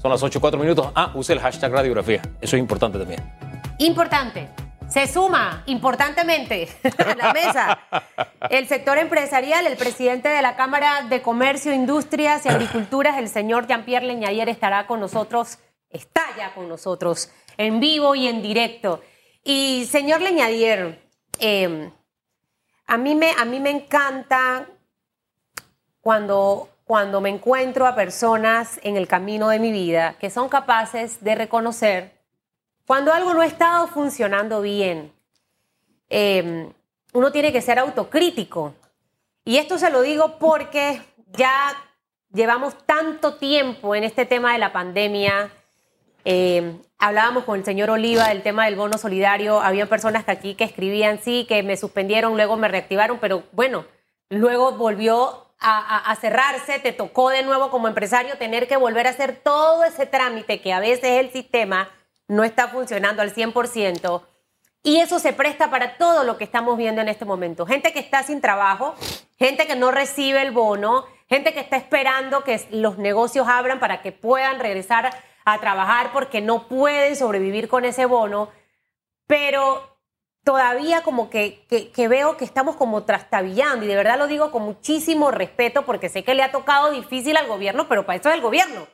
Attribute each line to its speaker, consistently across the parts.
Speaker 1: Son las 8 4 minutos. Ah, use el hashtag radiografía. Eso es importante también.
Speaker 2: Importante. Se suma importantemente a la mesa el sector empresarial. El presidente de la Cámara de Comercio, Industrias y Agriculturas, el señor Jean-Pierre Leñayer, estará con nosotros, está ya con nosotros, en vivo y en directo. Y señor Leñayer, eh, a, mí me, a mí me encanta cuando, cuando me encuentro a personas en el camino de mi vida que son capaces de reconocer cuando algo no ha estado funcionando bien, em, uno tiene que ser autocrítico. Y esto se lo digo porque ya llevamos tanto tiempo en este tema de la pandemia. Em, hablábamos con el señor Oliva del tema del bono solidario. Había personas que aquí que escribían, sí, que me suspendieron, luego me reactivaron, pero bueno, luego volvió a, cerrarse, te tocó de nuevo como empresario tener que volver a hacer todo ese trámite que a veces el sistema no está funcionando al 100%. Y eso se presta para todo lo que estamos viendo en este momento. Gente que está sin trabajo, gente que no recibe el bono, gente que está esperando que los negocios abran para que puedan regresar a trabajar porque no pueden sobrevivir con ese bono. Pero todavía como que, que, veo que estamos como trastabillando y de verdad lo digo con muchísimo respeto porque sé que le ha tocado difícil al gobierno, pero para eso es el gobierno.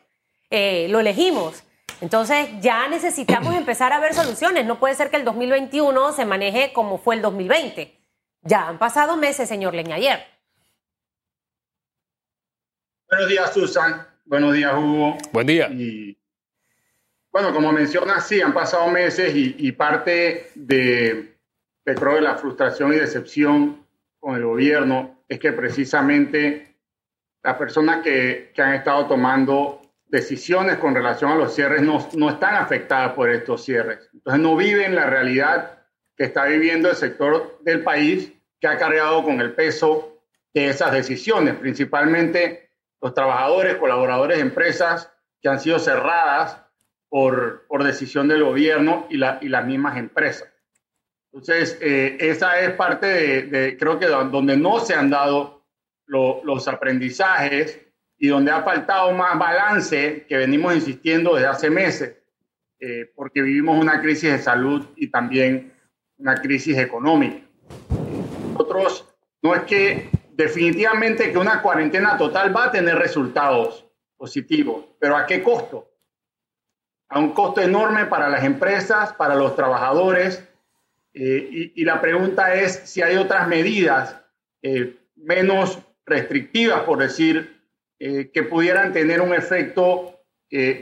Speaker 2: Eh, lo elegimos. Entonces ya necesitamos empezar a ver soluciones. No puede ser que el 2021 se maneje como fue el 2020. Ya han pasado meses, señor Leñayer.
Speaker 3: Buenos días, Susan. Buenos días, Hugo.
Speaker 1: Buen día.
Speaker 3: Y, bueno, como mencionas, sí, han pasado meses y, parte de, de, creo, de la frustración y decepción con el gobierno es que precisamente las personas que, que han estado tomando decisiones con relación a los cierres no, no están afectadas por estos cierres. Entonces no viven la realidad que está viviendo el sector del país que ha cargado con el peso de esas decisiones, principalmente los trabajadores, colaboradores de empresas que han sido cerradas por, por decisión del gobierno y, la, y las mismas empresas. Entonces, eh, esa es parte de, creo que donde no se han dado los aprendizajes y donde ha faltado más balance que venimos insistiendo desde hace meses, eh, porque vivimos una crisis de salud y también una crisis económica. Nosotros, no es que definitivamente que una cuarentena total va a tener resultados positivos, pero ¿a qué costo? A un costo enorme para las empresas, para los trabajadores, eh, y, la pregunta es si hay otras medidas eh, menos restrictivas, por decir, eh, que pudieran tener un efecto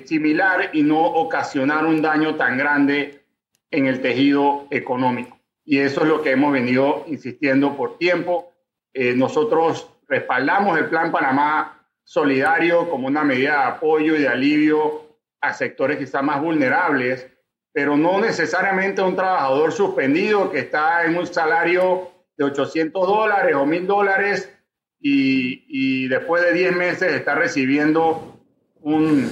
Speaker 3: similar y no ocasionar un daño tan grande en el tejido económico. Y eso es lo que hemos venido insistiendo por tiempo. Nosotros respaldamos el Plan Panamá Solidario como una medida de apoyo y de alivio a sectores quizás más vulnerables, pero no necesariamente un trabajador suspendido que está en un salario de 800 dólares o 1000 dólares y, después de 10 meses está recibiendo un,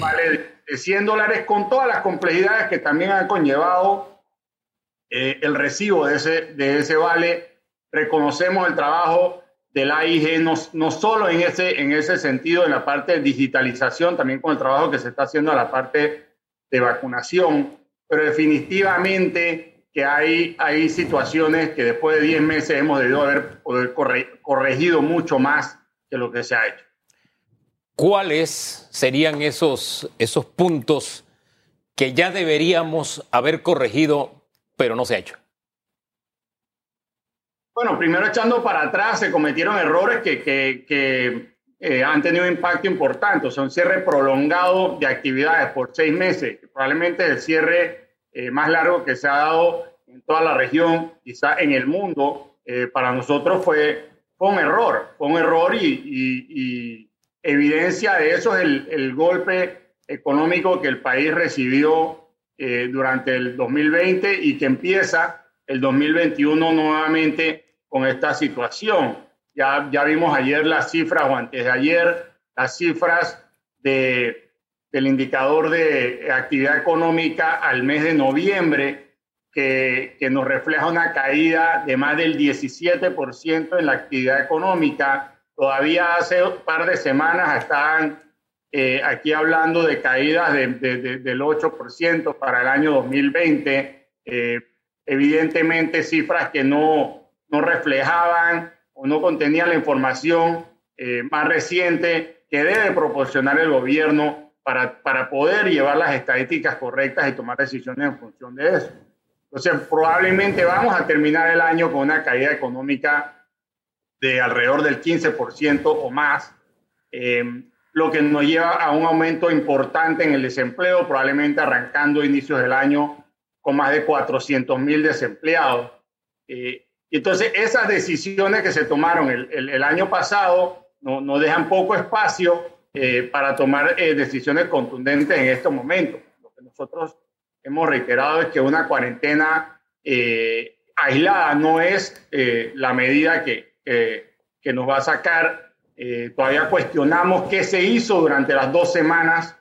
Speaker 3: vale de 100 dólares con todas las complejidades que también han conllevado eh, el recibo de ese, de ese vale. Reconocemos el trabajo del AIG, no, no solo en ese, en ese sentido, en la parte de digitalización, también con el trabajo que se está haciendo en la parte de vacunación, pero definitivamente que hay, hay situaciones que después de 10 meses hemos debido haber poder corregido mucho más que lo que se ha hecho.
Speaker 1: ¿Cuáles serían esos, esos puntos que ya deberíamos haber corregido, pero no se ha hecho?
Speaker 3: Bueno, primero echando para atrás, se cometieron errores que, que, que eh, han tenido impacto importante. O sea, un cierre prolongado de actividades por seis meses, probablemente el cierre eh, más largo que se ha dado en toda la región, quizá en el mundo, eh, para nosotros fue, fue, un error, fue un error y, evidencia de eso es el, el, golpe económico que el país recibió eh, durante el 2020 y que empieza el 2021 nuevamente con esta situación. Ya, ya vimos ayer las cifras o antes de ayer las cifras de del indicador de actividad económica al mes de noviembre, que, que nos refleja una caída de más del 17% en la actividad económica. Todavía hace un par de semanas estaban eh, aquí hablando de caídas de, del 8% para el año 2020, eh, evidentemente cifras que no, no reflejaban o no contenían la información eh, más reciente que debe proporcionar el gobierno para, para poder llevar las estadísticas correctas y tomar decisiones en función de eso. Entonces, probablemente vamos a terminar el año con una caída económica de alrededor del 15% o más. Eh, lo que nos lleva a un aumento importante en el desempleo, probablemente arrancando inicios del año con más de 400 mil desempleados. Eh, entonces, esas decisiones que se tomaron el, año pasado nos no dejan poco espacio eh, para tomar eh, decisiones contundentes en estos momentos. Lo que nosotros hemos reiterado es que una cuarentena aislada no es la medida que, que nos va a sacar eh, todavía cuestionamos qué se hizo durante las dos semanas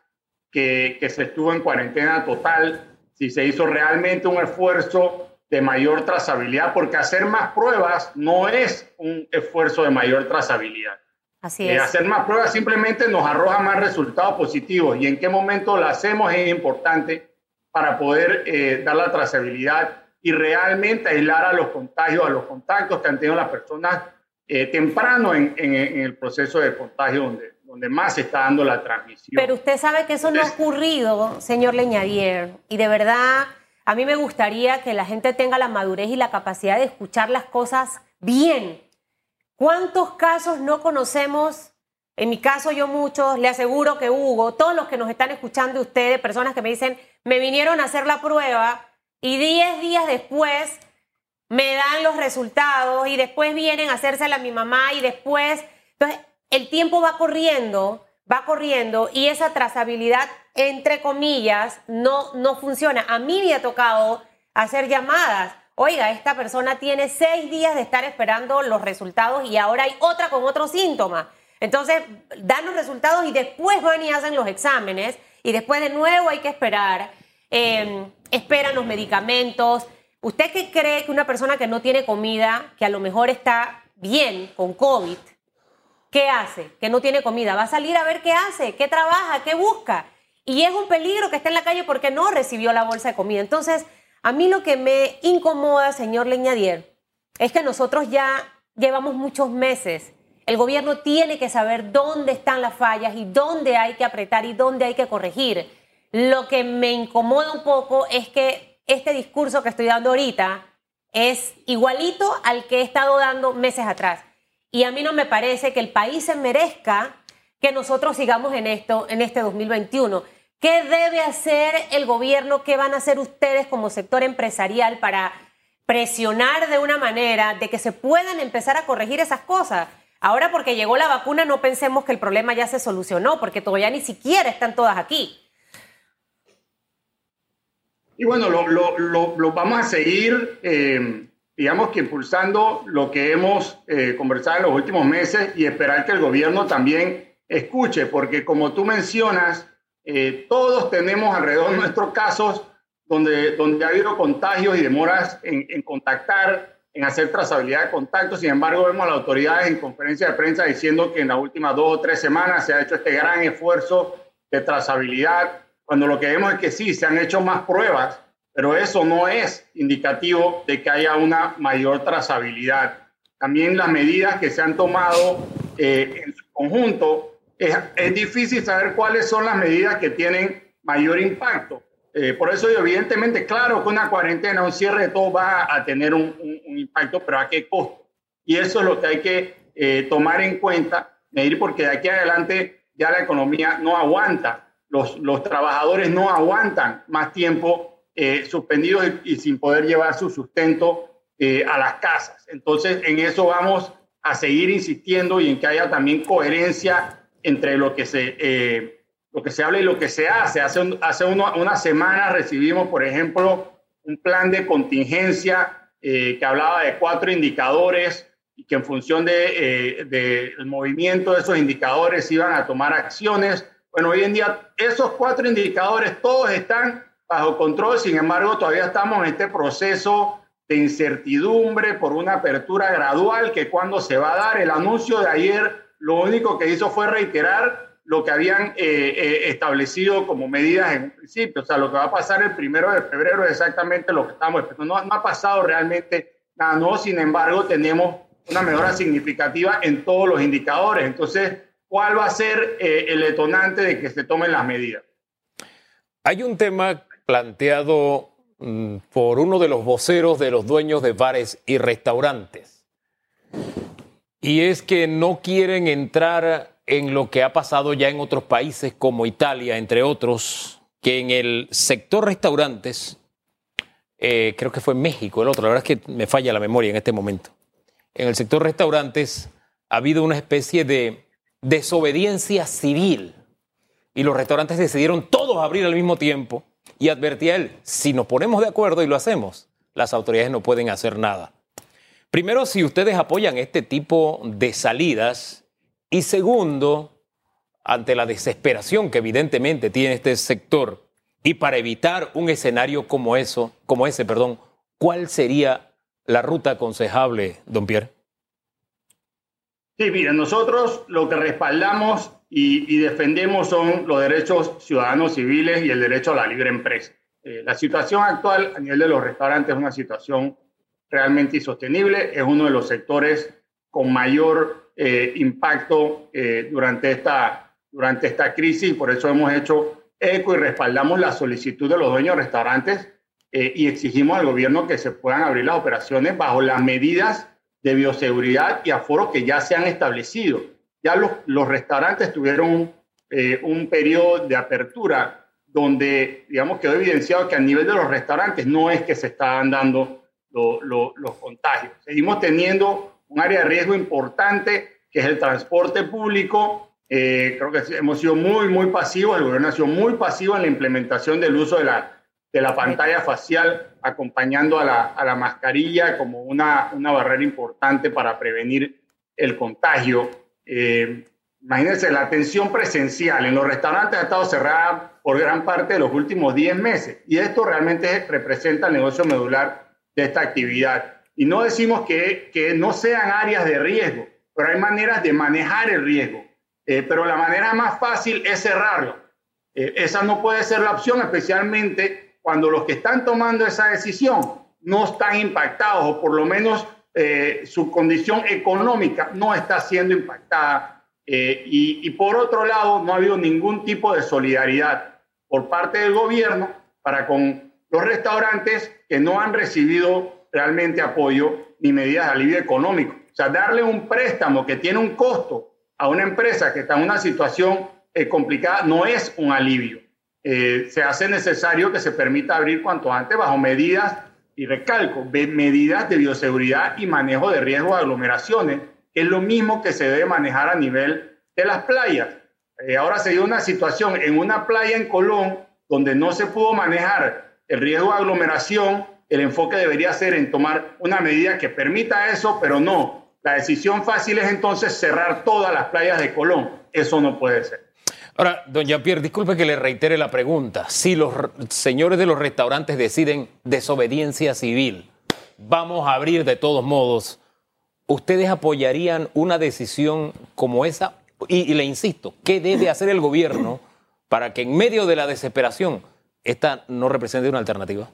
Speaker 3: que, que, se estuvo en cuarentena total, si se hizo realmente un esfuerzo de mayor trazabilidad, porque hacer más pruebas no es un esfuerzo de mayor trazabilidad.
Speaker 2: Así eh, es.
Speaker 3: hacer más pruebas simplemente nos arroja más resultados positivos y en qué momento lo hacemos es importante para poder eh, dar la trazabilidad y realmente aislar a los contagios, a los contactos que han tenido las personas eh, temprano en, el proceso de contagio donde, donde más se está dando la transmisión.
Speaker 2: Pero usted sabe que eso no ha ocurrido, señor Leñadier, y de verdad a mí me gustaría que la gente tenga la madurez y la capacidad de escuchar las cosas bien. ¿Cuántos casos no conocemos? En mi caso yo muchos, le aseguro que Hugo, todos los que nos están escuchando ustedes, personas que me dicen, me vinieron a hacer la prueba y 10 días después me dan los resultados y después vienen a hacérsela a mi mamá y después, entonces el tiempo va corriendo, va corriendo y esa trazabilidad, entre comillas, no, no funciona. A mí me ha tocado hacer llamadas. Oiga, esta persona tiene seis días de estar esperando los resultados y ahora hay otra con otro síntoma. Entonces, dan los resultados y después van y hacen los exámenes y después de nuevo hay que esperar. Eh, esperan los medicamentos, ¿Usted qué cree que una persona que no tiene comida, que a lo mejor está bien con COVID, ¿qué hace? Que no tiene comida. Va a salir a ver qué hace, qué trabaja, qué busca. Y es un peligro que esté en la calle porque no recibió la bolsa de comida. Entonces, a mí lo que me incomoda, señor Leñadier, es que nosotros ya llevamos muchos meses. El gobierno tiene que saber dónde están las fallas y dónde hay que apretar y dónde hay que corregir. Lo que me incomoda un poco es que este discurso que estoy dando ahorita es igualito al que he estado dando meses atrás. Y a mí no me parece que el país se merezca que nosotros sigamos en esto en este 2021. ¿Qué debe hacer el gobierno? ¿Qué van a hacer ustedes como sector empresarial para presionar de una manera de que se puedan empezar a corregir esas cosas? Ahora porque llegó la vacuna no pensemos que el problema ya se solucionó, porque todavía ni siquiera están todas aquí.
Speaker 3: Y bueno, lo, lo, lo, vamos a seguir, eh, digamos que impulsando lo que hemos eh, conversado en los últimos meses y esperar que el gobierno también escuche, porque como tú mencionas, eh, todos tenemos alrededor de nuestros casos donde, donde ha habido contagios y demoras en, en, contactar, en hacer trazabilidad de contactos. Sin embargo, vemos a las autoridades en conferencia de prensa diciendo que en las últimas dos o tres semanas se ha hecho este gran esfuerzo de trazabilidad cuando lo que vemos es que sí, se han hecho más pruebas, pero eso no es indicativo de que haya una mayor trazabilidad. También las medidas que se han tomado eh, en su conjunto, es, es, difícil saber cuáles son las medidas que tienen mayor impacto. Eh, por eso, evidentemente, claro que una cuarentena, un cierre de todo va a tener un, un, impacto, pero ¿a qué costo? Y eso es lo que hay que eh, tomar en cuenta, medir, porque de aquí adelante ya la economía no aguanta los, trabajadores no aguantan más tiempo eh, suspendidos y, sin poder llevar su sustento eh, a las casas. Entonces, en eso vamos a seguir insistiendo y en que haya también coherencia entre lo que se, eh, lo que se habla y lo que se hace. Hace, hace una semana recibimos, por ejemplo, un plan de contingencia que hablaba de cuatro indicadores y que en función del de, movimiento de esos indicadores iban a tomar acciones bueno, hoy en día esos cuatro indicadores todos están bajo control, sin embargo todavía estamos en este proceso de incertidumbre por una apertura gradual que cuando se va a dar el anuncio de ayer, lo único que hizo fue reiterar lo que habían establecido como medidas en un principio. O sea, lo que va a pasar el primero de febrero es exactamente lo que estamos esperando. No, no ha pasado realmente nada nuevo, sin embargo, tenemos una mejora significativa en todos los indicadores. Entonces, ¿cuál va a ser el detonante de que se tomen las medidas?
Speaker 1: Hay un tema planteado mm, por uno de los voceros de los dueños de bares y restaurantes. Y es que no quieren entrar en lo que ha pasado ya en otros países como Italia, entre otros, que en el sector restaurantes, eh, creo que fue México el otro, la verdad es que me falla la memoria en este momento. En el sector restaurantes ha habido una especie de desobediencia civil y los restaurantes decidieron todos abrir al mismo tiempo y advertía él, si nos ponemos de acuerdo y lo hacemos, las autoridades no pueden hacer nada. Primero, si ustedes apoyan este tipo de salidas y segundo, ante la desesperación que evidentemente tiene este sector y para evitar un escenario como eso, como ese, perdón, ¿cuál sería la ruta aconsejable, don Pierre?
Speaker 3: Sí, miren, nosotros lo que respaldamos y, defendemos son los derechos ciudadanos civiles y el derecho a la libre empresa. Eh, la situación actual a nivel de los restaurantes es una situación realmente insostenible, es uno de los sectores con mayor eh, impacto eh, durante, esta, durante esta crisis. Y por eso hemos hecho eco y respaldamos la solicitud de los dueños de restaurantes y exigimos al gobierno que se puedan abrir las operaciones bajo las medidas de bioseguridad y aforo que ya se han establecido. Ya los, los restaurantes tuvieron eh, un periodo de apertura donde, digamos, quedó evidenciado que a nivel de los restaurantes no es que se estaban dando los contagios. Seguimos teniendo un área de riesgo importante, que es el transporte público. Eh, creo que hemos sido muy, muy pasivos, el gobierno ha sido muy pasivo en la implementación del uso de la, de la pantalla facial, acompañando a la, a la mascarilla como una, una barrera importante para prevenir el contagio. Eh, imagínense, la atención presencial en los restaurantes ha estado cerrada por gran parte de los últimos 10 meses y esto realmente representa el negocio medular de esta actividad. Y no decimos que, que no sean áreas de riesgo, pero hay maneras de manejar el riesgo. Eh, pero la manera más fácil es cerrarlo. Eh, esa no puede ser la opción, especialmente cuando los que están tomando esa decisión no están impactados o por lo menos eh, su condición económica no está siendo impactada. Eh, y, y, por otro lado, no ha habido ningún tipo de solidaridad por parte del gobierno para con los restaurantes que no han recibido realmente apoyo ni medidas de alivio económico. O sea, darle un préstamo que tiene un costo a una empresa que está en una situación eh, complicada no es un alivio. se hace necesario que se permita abrir cuanto antes bajo medidas y recalco, medidas de bioseguridad y manejo de riesgo de aglomeraciones, que es lo mismo que se debe manejar a nivel de las playas. Eh, ahora se dio una situación en una playa en Colón donde no se pudo manejar el riesgo de aglomeración, el enfoque debería ser en tomar una medida que permita eso, pero no. La decisión fácil es entonces cerrar todas las playas de Colón. Eso no puede ser.
Speaker 1: Ahora, don Jean-Pierre, disculpe que le reitere la pregunta. Si los señores de los restaurantes deciden desobediencia civil, vamos a abrir de todos modos, ¿ustedes apoyarían una decisión como esa? Y, le insisto, ¿qué debe hacer el gobierno para que en medio de la desesperación esta no represente una alternativa?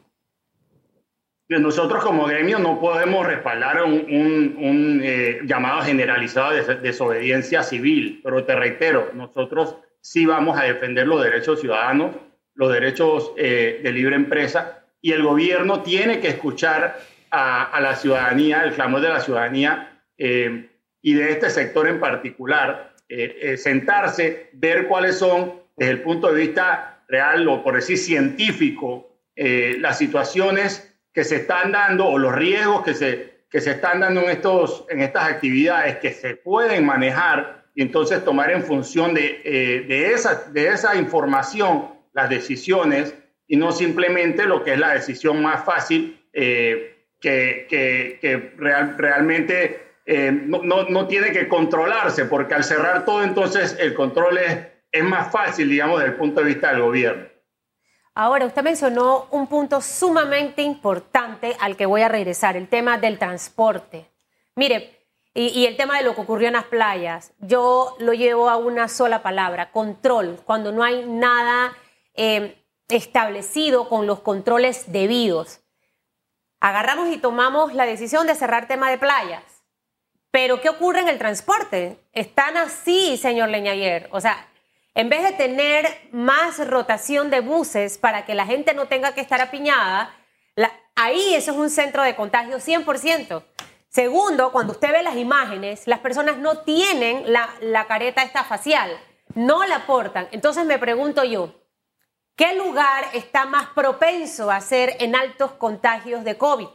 Speaker 3: Nosotros como gremio no podemos respaldar un, eh, llamado generalizado de desobediencia civil, pero te reitero, nosotros sí vamos a defender los derechos ciudadanos, los derechos eh, de libre empresa, y el gobierno tiene que escuchar a, la ciudadanía, el clamor de la ciudadanía eh, y de este sector en particular, eh, sentarse, ver cuáles son, desde el punto de vista real o por decir científico, las situaciones que se están dando o los riesgos que se, que se están dando en, estos, en estas actividades que se pueden manejar y entonces tomar en función de, eh, de, esa, de esa información las decisiones y no simplemente lo que es la decisión más fácil eh, que, que, que real, realmente eh, no, no, no, tiene que controlarse, porque al cerrar todo entonces el control es, es más fácil, digamos, desde el punto de vista del gobierno.
Speaker 2: Ahora, usted mencionó un punto sumamente importante al que voy a regresar, el tema del transporte. Mire, y, el tema de lo que ocurrió en las playas, yo lo llevo a una sola palabra, control, cuando no hay nada eh, establecido con los controles debidos. Agarramos y tomamos la decisión de cerrar tema de playas. Pero ¿qué ocurre en el transporte? Están así, señor Leñayer. O sea, en vez de tener más rotación de buses para que la gente no tenga que estar apiñada, ahí eso es un centro de contagio 100%. Segundo, cuando usted ve las imágenes, las personas no tienen la, la careta esta facial, no la portan. Entonces me pregunto yo, ¿qué lugar está más propenso a ser en altos contagios de COVID?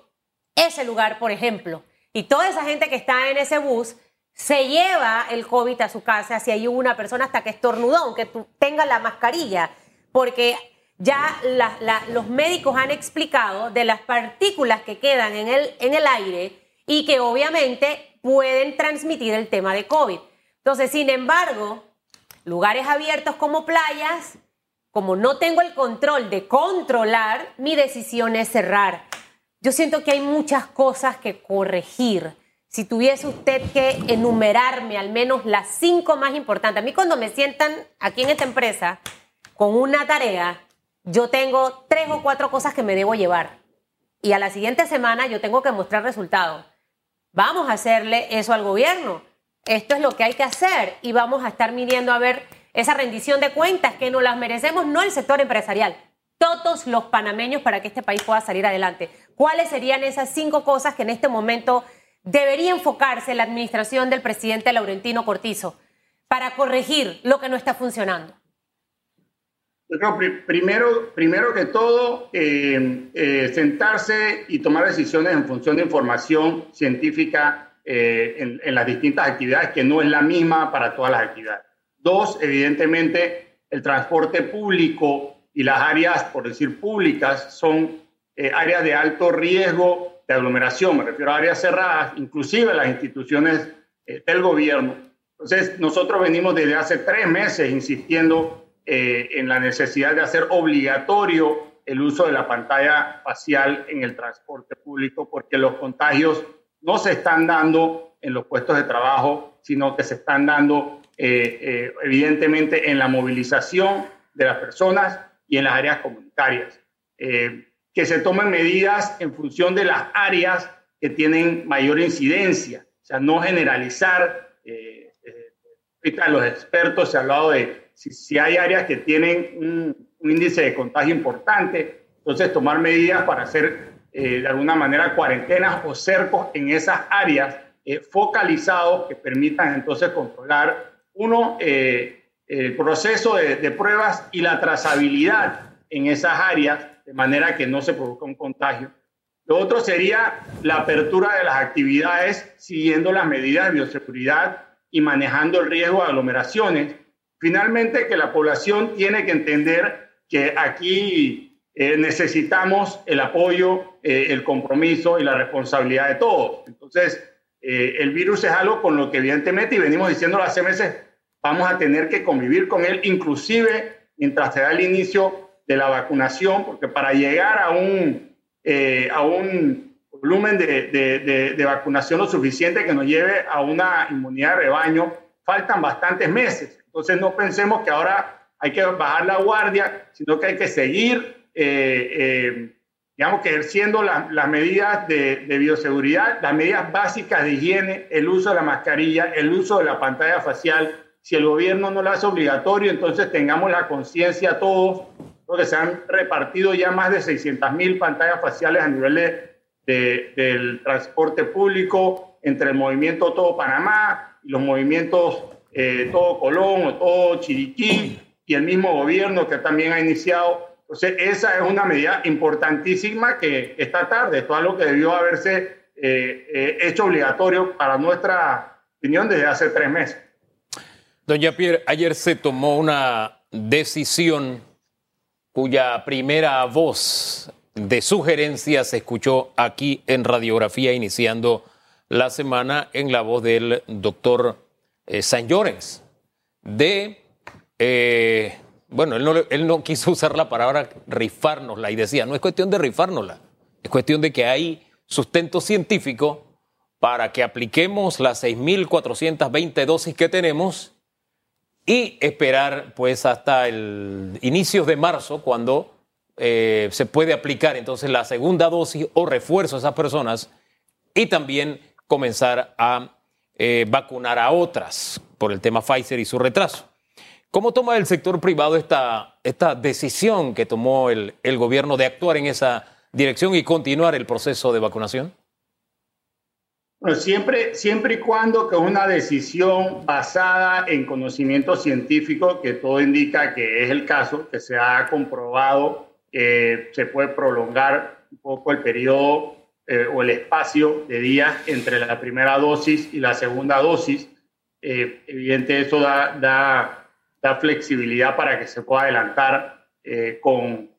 Speaker 2: Ese lugar, por ejemplo. Y toda esa gente que está en ese bus se lleva el COVID a su casa si hay una persona hasta que estornudó, aunque tenga la mascarilla, porque ya los médicos han explicado de las partículas que quedan en el, en el aire y que obviamente pueden transmitir el tema de COVID. Entonces, sin embargo, lugares abiertos como playas, como no tengo el control de controlar, mi decisión es cerrar. Yo siento que hay muchas cosas que corregir. Si tuviese usted que enumerarme al menos las cinco más importantes, a mí cuando me sientan aquí en esta empresa con una tarea, yo tengo tres o cuatro cosas que me debo llevar. Y a la siguiente semana yo tengo que mostrar resultados. Vamos a hacerle eso al gobierno. Esto es lo que hay que hacer y vamos a estar midiendo a ver esa rendición de cuentas que nos las merecemos, no el sector empresarial, todos los panameños para que este país pueda salir adelante. ¿Cuáles serían esas cinco cosas que en este momento debería enfocarse la administración del presidente Laurentino Cortizo para corregir lo que no está funcionando?
Speaker 3: primero, primero que todo, eh, eh, sentarse y tomar decisiones en función de información científica eh, en, las distintas actividades, que no es la misma para todas las actividades. Dos, evidentemente, el transporte público y las áreas, por decir públicas, son áreas de alto riesgo de aglomeración, me refiero a áreas cerradas, inclusive las instituciones del gobierno. Entonces, nosotros venimos desde hace tres meses insistiendo eh, en la necesidad de hacer obligatorio el uso de la pantalla facial en el transporte público, porque los contagios no se están dando en los puestos de trabajo, sino que se están dando eh, eh, evidentemente en la movilización de las personas y en las áreas comunitarias. Que se tomen medidas en función de las áreas que tienen mayor incidencia, o sea, no generalizar. ahorita los expertos se ha hablado de si, hay áreas que tienen un, índice de contagio importante, entonces tomar medidas para hacer eh, de alguna manera cuarentenas o cercos en esas áreas eh, focalizados que permitan entonces controlar, uno, eh, el proceso de, de, pruebas y la trazabilidad en esas áreas, de manera que no se produzca un contagio. Lo otro sería la apertura de las actividades siguiendo las medidas de bioseguridad y manejando el riesgo de aglomeraciones Finalmente, que la población tiene que entender que aquí eh, necesitamos el apoyo, eh, el compromiso y la responsabilidad de todos. Entonces, eh, el virus es algo con lo que evidentemente, y venimos diciendo hace meses, vamos a tener que convivir con él, inclusive mientras se da el inicio de la vacunación, porque para llegar a un, a un volumen de, de, de vacunación lo suficiente que nos lleve a una inmunidad de rebaño, faltan bastantes meses. Entonces no pensemos que ahora hay que bajar la guardia, sino que hay que seguir, eh, eh, digamos que ejerciendo las medidas de, bioseguridad, las medidas básicas de higiene, el uso de la mascarilla, el uso de la pantalla facial. Si el gobierno no lo hace obligatorio, entonces tengamos la conciencia todos, porque se han repartido ya más de 600 mil pantallas faciales a nivel de, del transporte público, entre el movimiento Todo Panamá y los movimientos eh, todo Colón o todo Chiriquí y el mismo gobierno que también ha iniciado. Entonces, esa es una medida importantísima que está tarde. Esto es algo que debió haberse eh, eh, hecho obligatorio para nuestra opinión desde hace tres meses.
Speaker 1: Doña Pierre, ayer se tomó una decisión cuya primera voz de sugerencia se escuchó aquí en radiografía iniciando la semana en la voz del doctor eh, Llorens, de, eh, bueno, él no, él no quiso usar la palabra rifárnosla y decía, no es cuestión de rifárnosla, es cuestión de que hay sustento científico para que apliquemos las 6.420 dosis que tenemos y esperar pues hasta el inicios de marzo cuando eh, se puede aplicar entonces la segunda dosis o refuerzo a esas personas y también comenzar a eh, vacunar a otras por el tema Pfizer y su retraso. ¿Cómo toma el sector privado esta, esta decisión que tomó el, el gobierno de actuar en esa dirección y continuar el proceso de vacunación?
Speaker 3: Bueno, siempre, siempre y cuando que es una decisión basada en conocimiento científico, que todo indica que es el caso, que se ha comprobado que se puede prolongar un poco el periodo eh, o el espacio de días entre la primera dosis y la segunda dosis. Eh, evidente, eso da, da, da, flexibilidad para que se pueda adelantar eh, con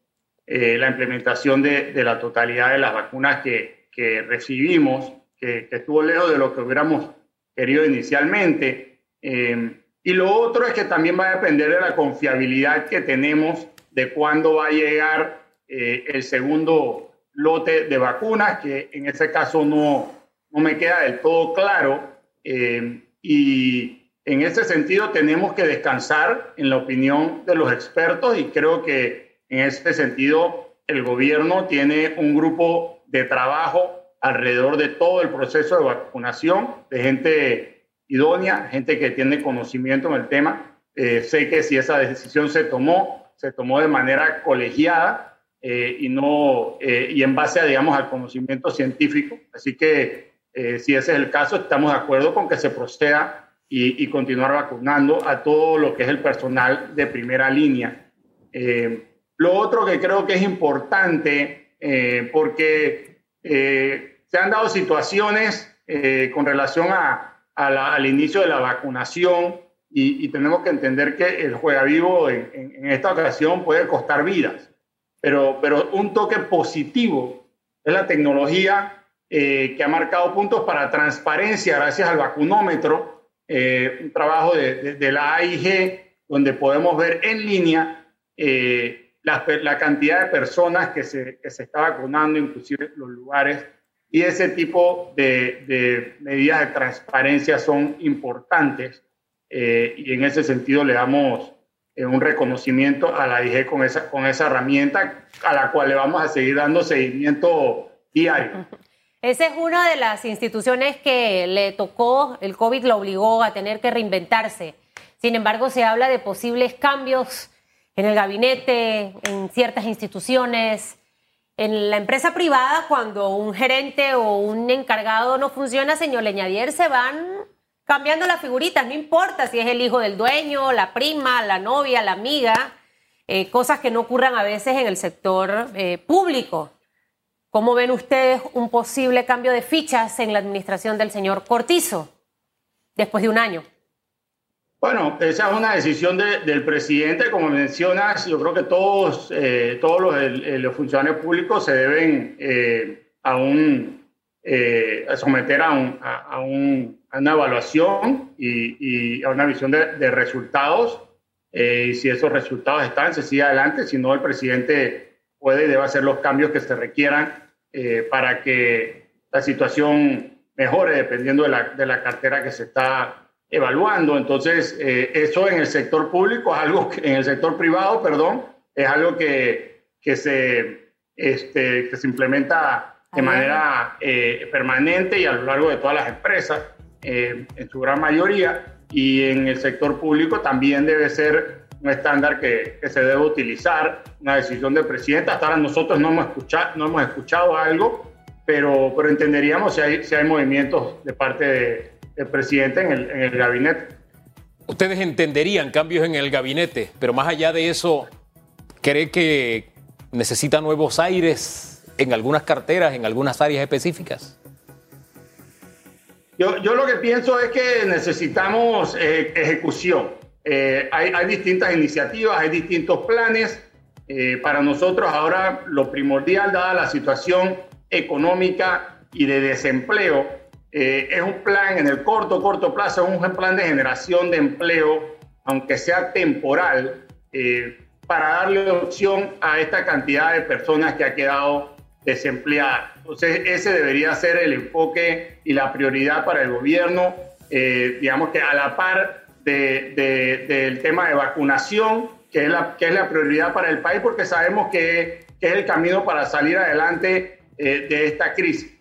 Speaker 3: eh, la implementación de, de, la totalidad de las vacunas que, que recibimos, que, que, lejos de lo que hubiéramos querido inicialmente. y lo otro es que también va a depender de la confiabilidad que tenemos de cuándo va a llegar eh, el segundo lote de vacunas, que en ese caso no, no me queda del todo claro. Eh, y en ese sentido tenemos que descansar en la opinión de los expertos y creo que en ese sentido el gobierno tiene un grupo de trabajo alrededor de todo el proceso de vacunación, de gente idónea, gente que tiene conocimiento en el tema. Eh, sé que si esa decisión se tomó, se tomó de manera colegiada eh, y, no, eh, y en base a, digamos, al conocimiento científico. Así que eh, si ese es el caso, estamos de acuerdo con que se proceda y, y, continuar vacunando a todo lo que es el personal de primera línea. lo otro que creo que es importante, porque se han dado situaciones con relación a, a la, al inicio de la vacunación, y, y, tenemos que entender que el juega vivo en, en, en, esta ocasión puede costar vidas, pero, pero un toque positivo es la tecnología eh, que ha marcado puntos para transparencia gracias al vacunómetro, eh, un trabajo de, de, de, la AIG donde podemos ver en línea eh, la, la, cantidad de personas que se, que se está vacunando, inclusive los lugares, y ese tipo de, de medidas de transparencia son importantes eh, y en ese sentido le damos eh, un reconocimiento a la IG con esa, con esa herramienta a la cual le vamos a seguir dando seguimiento diario.
Speaker 2: Esa es una de las instituciones que le tocó, el COVID lo obligó a tener que reinventarse. Sin embargo, se habla de posibles cambios en el gabinete, en ciertas instituciones. En la empresa privada, cuando un gerente o un encargado no funciona, señor Leñadier, se van cambiando las figuritas, no importa si es el hijo del dueño, la prima, la novia, la amiga, eh, cosas que no ocurran a veces en el sector eh, público. ¿Cómo ven ustedes un posible cambio de fichas en la administración del señor Cortizo después de un año?
Speaker 3: Bueno, esa es una decisión de, del presidente, como mencionas, yo creo que todos, eh, todos los, los, funcionarios públicos se deben eh, a un, eh, someter a, un, a, a un a una evaluación y, y a una visión de, de resultados. Eh, y si esos resultados están, se sigue adelante. Si no, el presidente puede y debe hacer los cambios que se requieran eh, para que la situación mejore dependiendo de la, de la cartera que se está evaluando. Entonces, eh, eso en el sector público es algo, que, en el sector privado, perdón, es algo que, que, se, este, que se implementa de manera eh, permanente y a lo largo de todas las empresas eh, en su gran mayoría, y en el sector público también debe ser un estándar que, que, se debe utilizar, una decisión del presidente. Hasta ahora nosotros no hemos escuchado, no hemos escuchado algo, pero, pero entenderíamos si hay, si hay movimientos de parte de, del presidente en el, en el gabinete.
Speaker 1: Ustedes entenderían cambios en el gabinete, pero más allá de eso, ¿cree que necesita nuevos aires en algunas carteras, en algunas áreas específicas?
Speaker 3: Yo, yo, lo que pienso es que necesitamos eh, ejecución. Eh, hay, hay, distintas iniciativas, hay distintos planes. Eh, para nosotros ahora lo primordial, dada la situación económica y de desempleo, eh, es un plan en el corto, corto plazo, es un plan de generación de empleo, aunque sea temporal, eh, para darle opción a esta cantidad de personas que ha quedado desempleadas. Entonces, ese debería ser el enfoque y la prioridad para el gobierno, eh, digamos que a la par del tema de vacunación, que es, la, que es la prioridad para el país, porque sabemos que, es el camino para salir adelante eh, de esta crisis.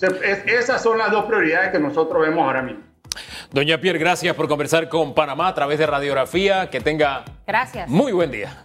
Speaker 3: Esas son las dos prioridades que nosotros vemos ahora mismo.
Speaker 1: Doña Pierre, gracias por conversar con Panamá a través de radiografía. Que tenga
Speaker 2: gracias.
Speaker 1: muy buen día.